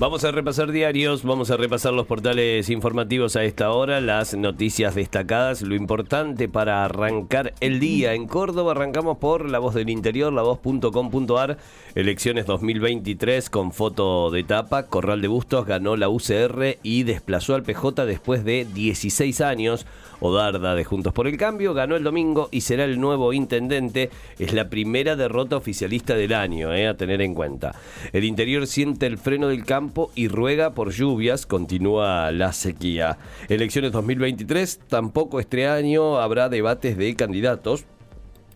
Vamos a repasar diarios, vamos a repasar los portales informativos a esta hora, las noticias destacadas, lo importante para arrancar el día. En Córdoba arrancamos por La Voz del Interior, lavoz.com.ar, elecciones 2023 con foto de tapa. Corral de Bustos ganó la UCR y desplazó al PJ después de 16 años. Odarda de Juntos por el Cambio ganó el domingo y será el nuevo intendente. Es la primera derrota oficialista del año, eh, a tener en cuenta. El interior siente el freno del y ruega por lluvias. Continúa la sequía. Elecciones 2023, tampoco este año habrá debates de candidatos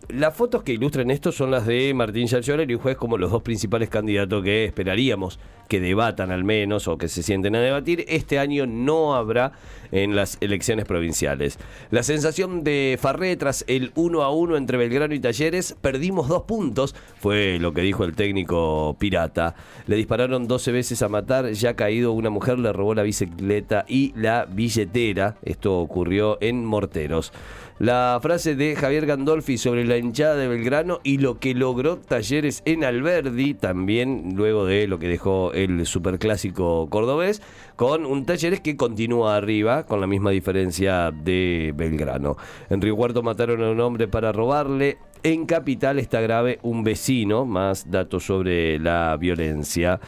las fotos que ilustran esto son las de Martín Yarcholer y Juez como los dos principales candidatos que esperaríamos que debatan al menos o que se sienten a debatir. Este año no habrá en las elecciones provinciales. La sensación de Farré tras el 1 a 1 entre Belgrano y Talleres, perdimos dos puntos, fue lo que dijo el técnico pirata. Le dispararon 12 veces a matar, ya caído una mujer le robó la bicicleta y la billetera. Esto ocurrió en Morteros. La frase de Javier Gandolfi sobre la hinchada de Belgrano y lo que logró Talleres en Alberdi, también luego de lo que dejó el superclásico cordobés, con un Talleres que continúa arriba, con la misma diferencia de Belgrano. En Río Cuarto mataron a un hombre para robarle. En Capital está grave un vecino, más datos sobre la violencia.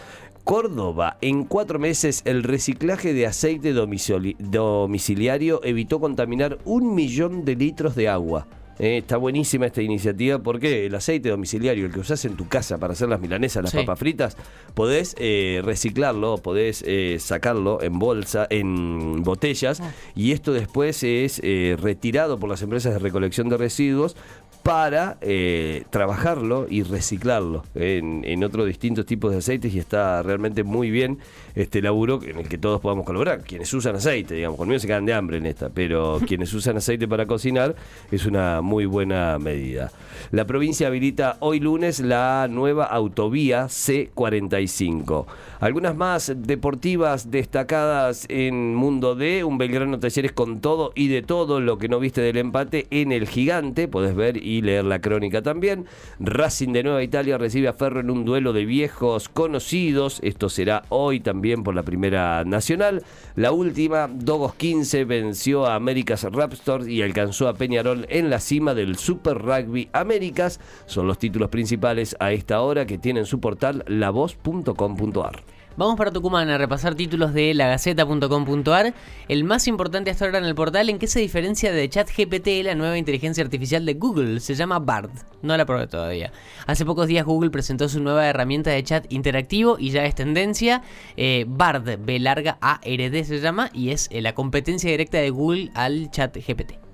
Córdoba, en cuatro meses el reciclaje de aceite domiciliario evitó contaminar un millón de litros de agua. Eh, está buenísima esta iniciativa porque el aceite domiciliario, el que usás en tu casa para hacer las milanesas, las papas fritas, podés eh, reciclarlo, podés eh, sacarlo en bolsa, en botellas, ah. y esto después es retirado por las empresas de recolección de residuos para trabajarlo y reciclarlo en, en otros distintos tipos de aceites y está realmente muy bien este laburo en el que todos podamos colaborar. Quienes usan aceite, digamos, conmigo se quedan de hambre en esta, pero quienes usan aceite para cocinar es una muy buena medida. La provincia habilita hoy lunes la nueva autovía C45. Algunas más deportivas destacadas en Mundo D, un Belgrano Talleres con todo y de todo lo que no viste del empate en el gigante, podés ver y leer la crónica también. Racing de Nueva Italia recibe a Ferro en un duelo de viejos conocidos, esto será hoy también por la Primera Nacional. La última, Dogos 15 venció a Américas Raptors y alcanzó a Peñarol en la cima del Super Rugby Américas. Son los títulos principales a esta hora que tienen su portal lavoz.com.ar. Vamos para Tucumán a repasar títulos de lagaceta.com.ar. El más importante hasta ahora en el portal, ¿en qué se diferencia de ChatGPT, la nueva inteligencia artificial de Google? Se llama Bard. No la probé todavía. Hace pocos días Google presentó su nueva herramienta de chat interactivo y ya es tendencia. Eh, Bard, B larga A R D se llama, y es eh, la competencia directa de Google al ChatGPT.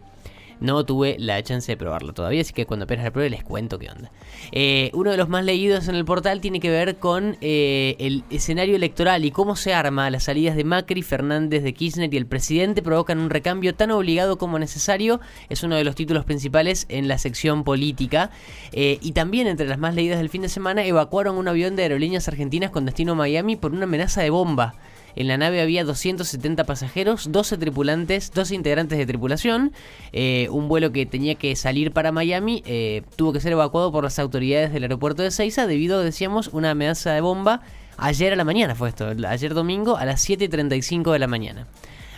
No tuve la chance de probarlo todavía, así que cuando apenas la pruebe les cuento qué onda. Eh, uno de los más leídos en el portal tiene que ver con eh, el escenario electoral y cómo se arma. Las salidas de Macri, Fernández, de Kirchner y el presidente provocan un recambio tan obligado como necesario. Es uno de los títulos principales en la sección política. Eh, y también entre las más leídas del fin de semana evacuaron un avión de aerolíneas argentinas con destino a Miami por una amenaza de bomba. En la nave había 270 pasajeros, 12 tripulantes, 12 integrantes de tripulación. Eh, un vuelo que tenía que salir para Miami eh, tuvo que ser evacuado por las autoridades del aeropuerto de Seiza debido, decíamos, una amenaza de bomba. Ayer a la mañana fue esto, ayer domingo a las 7.35 de la mañana.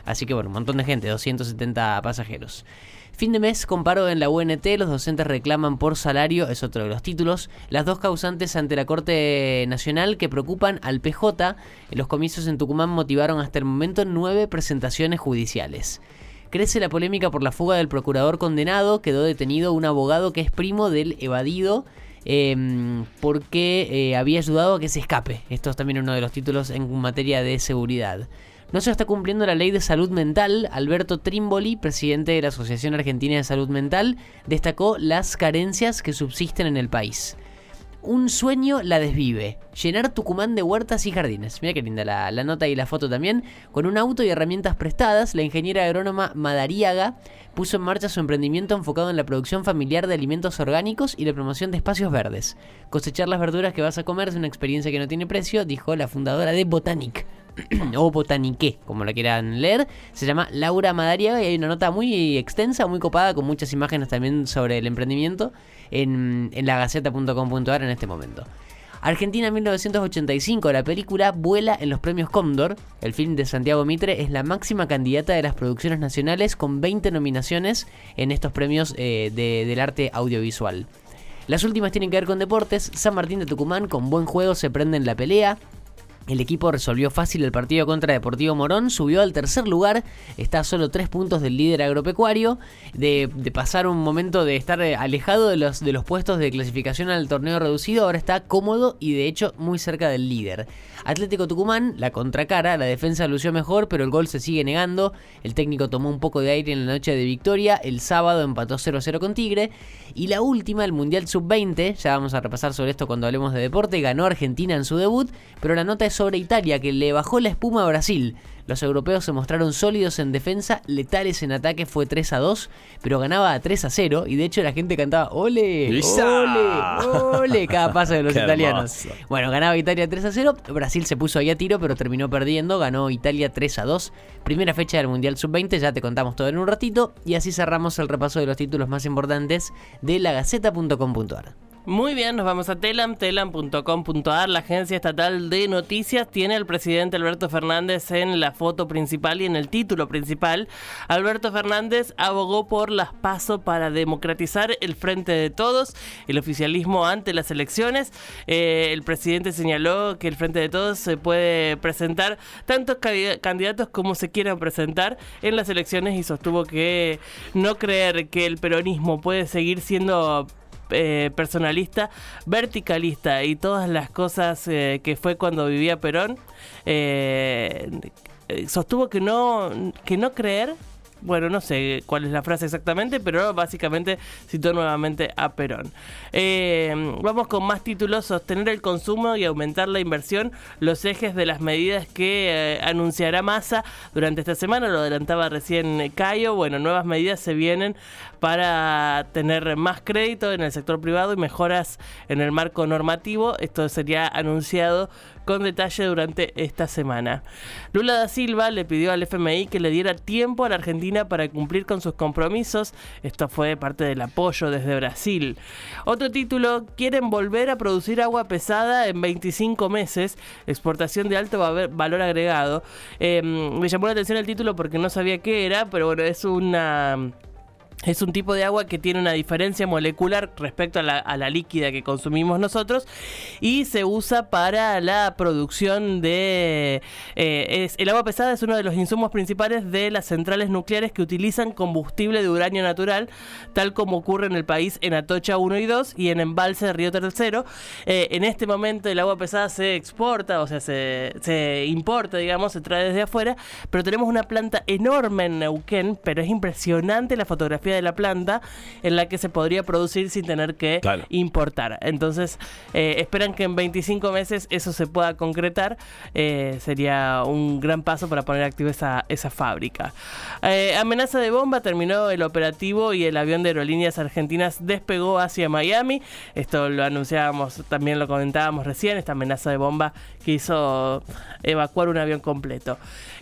Así que bueno, un montón de gente, 270 pasajeros. Fin de mes, comparo en la UNT, los docentes reclaman por salario, es otro de los títulos, las dos causantes ante la Corte Nacional que preocupan al PJ. Los comicios en Tucumán motivaron hasta el momento nueve presentaciones judiciales. Crece la polémica por la fuga del procurador condenado, quedó detenido un abogado que es primo del evadido. Em, porque eh, había ayudado a que se escape. Esto es también uno de los títulos en materia de seguridad. No se está cumpliendo la ley de salud mental. Alberto Trimboli, presidente de la Asociación Argentina de Salud Mental, destacó las carencias que subsisten en el país. Un sueño la desvive. Llenar Tucumán de huertas y jardines. Mira qué linda la, nota y la foto también. Con un auto y herramientas prestadas, la ingeniera agrónoma Madariaga puso en marcha su emprendimiento enfocado en la producción familiar de alimentos orgánicos y la promoción de espacios verdes. Cosechar las verduras que vas a comer es una experiencia que no tiene precio, dijo la fundadora de Botanic o Botanique, como la quieran leer. Se llama Laura Madariaga y hay una nota muy extensa, muy copada, con muchas imágenes también sobre el emprendimiento en, en lagaceta.com.ar en este momento. Argentina 1985, la película vuela en los premios Cóndor. El film de Santiago Mitre es la máxima candidata de las producciones nacionales con 20 nominaciones en estos premios eh, de- del arte audiovisual. Las últimas tienen que ver con deportes. San Martín de Tucumán con buen juego se prende en la pelea. El equipo resolvió fácil el partido contra Deportivo Morón, subió al tercer lugar, está a solo tres puntos del líder agropecuario, de, pasar un momento de estar eh, alejado de los, de los puestos de clasificación al torneo reducido, ahora está cómodo y de hecho muy cerca del líder. Atlético Tucumán, la contracara, la defensa lució mejor, pero el gol se sigue negando. El técnico tomó un poco de aire en la noche de victoria, el sábado empató 0-0 con Tigre. Y la última, el Mundial Sub-20, ya vamos a repasar sobre esto cuando hablemos de deporte, ganó Argentina en su debut, pero la nota es sobre Italia, que le bajó la espuma a Brasil. Los europeos se mostraron sólidos en defensa, letales en ataque fue 3 a 2, pero ganaba a 3 a 0 y de hecho la gente cantaba ¡Ole! ¡Ole! ¡Ole! Cada paso de los italianos. hermoso. Bueno, ganaba Italia 3 a 0, Brasil se puso ahí a tiro pero terminó perdiendo, ganó Italia 3 a 2. Primera fecha del Mundial Sub-20, ya te contamos todo en un ratito y así cerramos el repaso de los títulos más importantes de lagaceta.com.ar. Muy bien, nos vamos a Telam, telam.com.ar, la agencia estatal de noticias, tiene al presidente Alberto Fernández en la foto principal y en el título principal. Alberto Fernández abogó por las pasos para democratizar el frente de todos, el oficialismo ante las elecciones. Eh, el presidente señaló que el frente de todos se puede presentar tantos candidatos como se quieran presentar en las elecciones y sostuvo que no creer que el peronismo puede seguir siendo eh, personalista, verticalista y todas las cosas eh, que fue cuando vivía Perón, eh, sostuvo que no, que no creer. Bueno, no sé cuál es la frase exactamente, pero básicamente citó nuevamente a Perón. Eh, vamos con más títulos. Sostener el consumo y aumentar la inversión. Los ejes de las medidas que eh, anunciará Massa durante esta semana. Lo adelantaba recién Cayo. Bueno, nuevas medidas se vienen para tener más crédito en el sector privado y mejoras en el marco normativo. Esto sería anunciado con detalle durante esta semana. Lula da Silva le pidió al FMI que le diera tiempo a la Argentina para cumplir con sus compromisos. Esto fue parte del apoyo desde Brasil. Otro título, quieren volver a producir agua pesada en 25 meses, exportación de alto va- valor agregado. Eh, me llamó la atención el título porque no sabía qué era, pero bueno, es una... Es un tipo de agua que tiene una diferencia molecular respecto a la, líquida que consumimos nosotros y se usa para la producción de... eh, es- el agua pesada es uno de los insumos principales de las centrales nucleares que utilizan combustible de uranio natural, tal como ocurre en el país en Atocha 1 y 2 y en Embalse de Río Tercero. Eh, en este momento el agua pesada se exporta, o sea, se, se importa, digamos, se trae desde afuera, pero tenemos una planta enorme en Neuquén, pero es impresionante la fotografía de la planta en la que se podría producir sin tener que Claro. importar. Entonces, eh, esperan que en 25 meses eso se pueda concretar. Eh, sería un gran paso para poner activa esa, esa fábrica. Eh, amenaza de bomba, terminó el operativo y el avión de aerolíneas argentinas despegó hacia Miami. Esto lo anunciábamos, también lo comentábamos recién, esta amenaza de bomba que hizo evacuar un avión completo.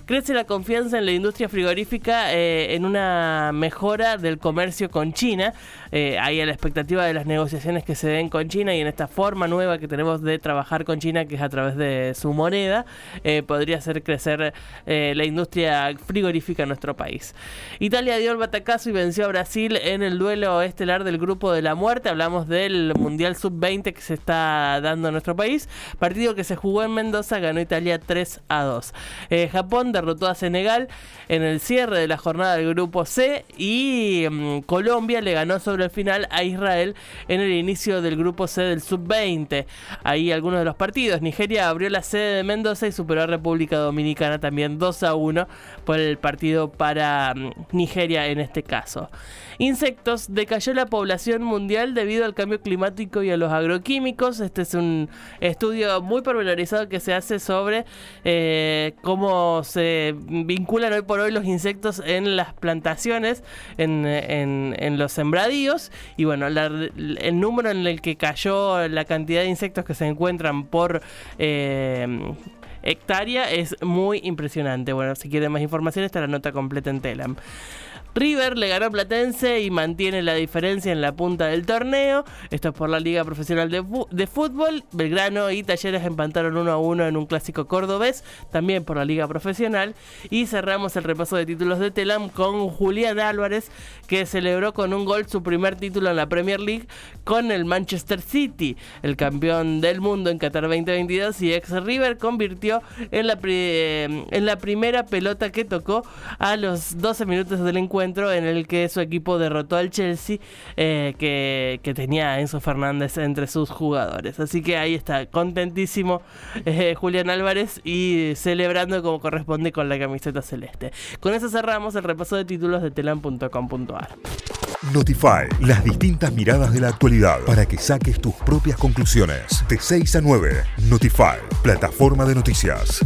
Crece la confianza en la industria frigorífica en una mejora del comercio con China. Eh, hay a la expectativa de las negociaciones que se den con China y en esta forma nueva que tenemos de trabajar con China, que es a través de su moneda, eh, podría hacer crecer eh, la industria frigorífica en nuestro país. Italia dio el batacazo y venció a Brasil en el duelo estelar del grupo de la muerte. Hablamos del Mundial Sub-20 que se está dando en nuestro país. Partido que se jugó en Mendoza, ganó Italia 3 a 2. Eh, Japón derrotó a Senegal en el cierre de la jornada del grupo C y mm, Colombia le ganó sobre el final a Israel en el inicio del grupo C del Sub-20. Ahí algunos de los partidos. Nigeria abrió la sede de Mendoza y superó a República Dominicana también 2 a 1 por el partido para mm, Nigeria en este caso. Insectos, decayó la población mundial debido al cambio climático y a los agroquímicos. Este es un estudio muy pormenorizado que se hace sobre eh, cómo se vinculan hoy por hoy los insectos en las plantaciones, en, en- los sembradíos. Y bueno, el número en el que cayó la cantidad de insectos que se encuentran por... eh, hectárea es muy impresionante. Bueno, si quieren más información está la nota completa en Telam. River le ganó Platense y mantiene la diferencia en la punta del torneo. Esto es por la Liga Profesional de, de, Fútbol. Belgrano y Talleres empataron 1 a 1 en un clásico cordobés, también por la Liga Profesional. Y cerramos el repaso de títulos de Telam con Julián Álvarez, que celebró con un gol su primer título en la Premier League con el Manchester City. El campeón del mundo en Qatar 2022 y ex River convirtió en la, en la primera pelota que tocó a los 12 minutos del encuentro en el que su equipo derrotó al Chelsea, eh, que, tenía Enzo Fernández entre sus jugadores. Así que ahí está, contentísimo eh, Julián Álvarez y celebrando como corresponde con la camiseta celeste. Con eso cerramos el repaso de títulos de telam.com.ar. Notify, las distintas miradas de la actualidad para que saques tus propias conclusiones. De 6 a 9, Notify, plataforma de noticias.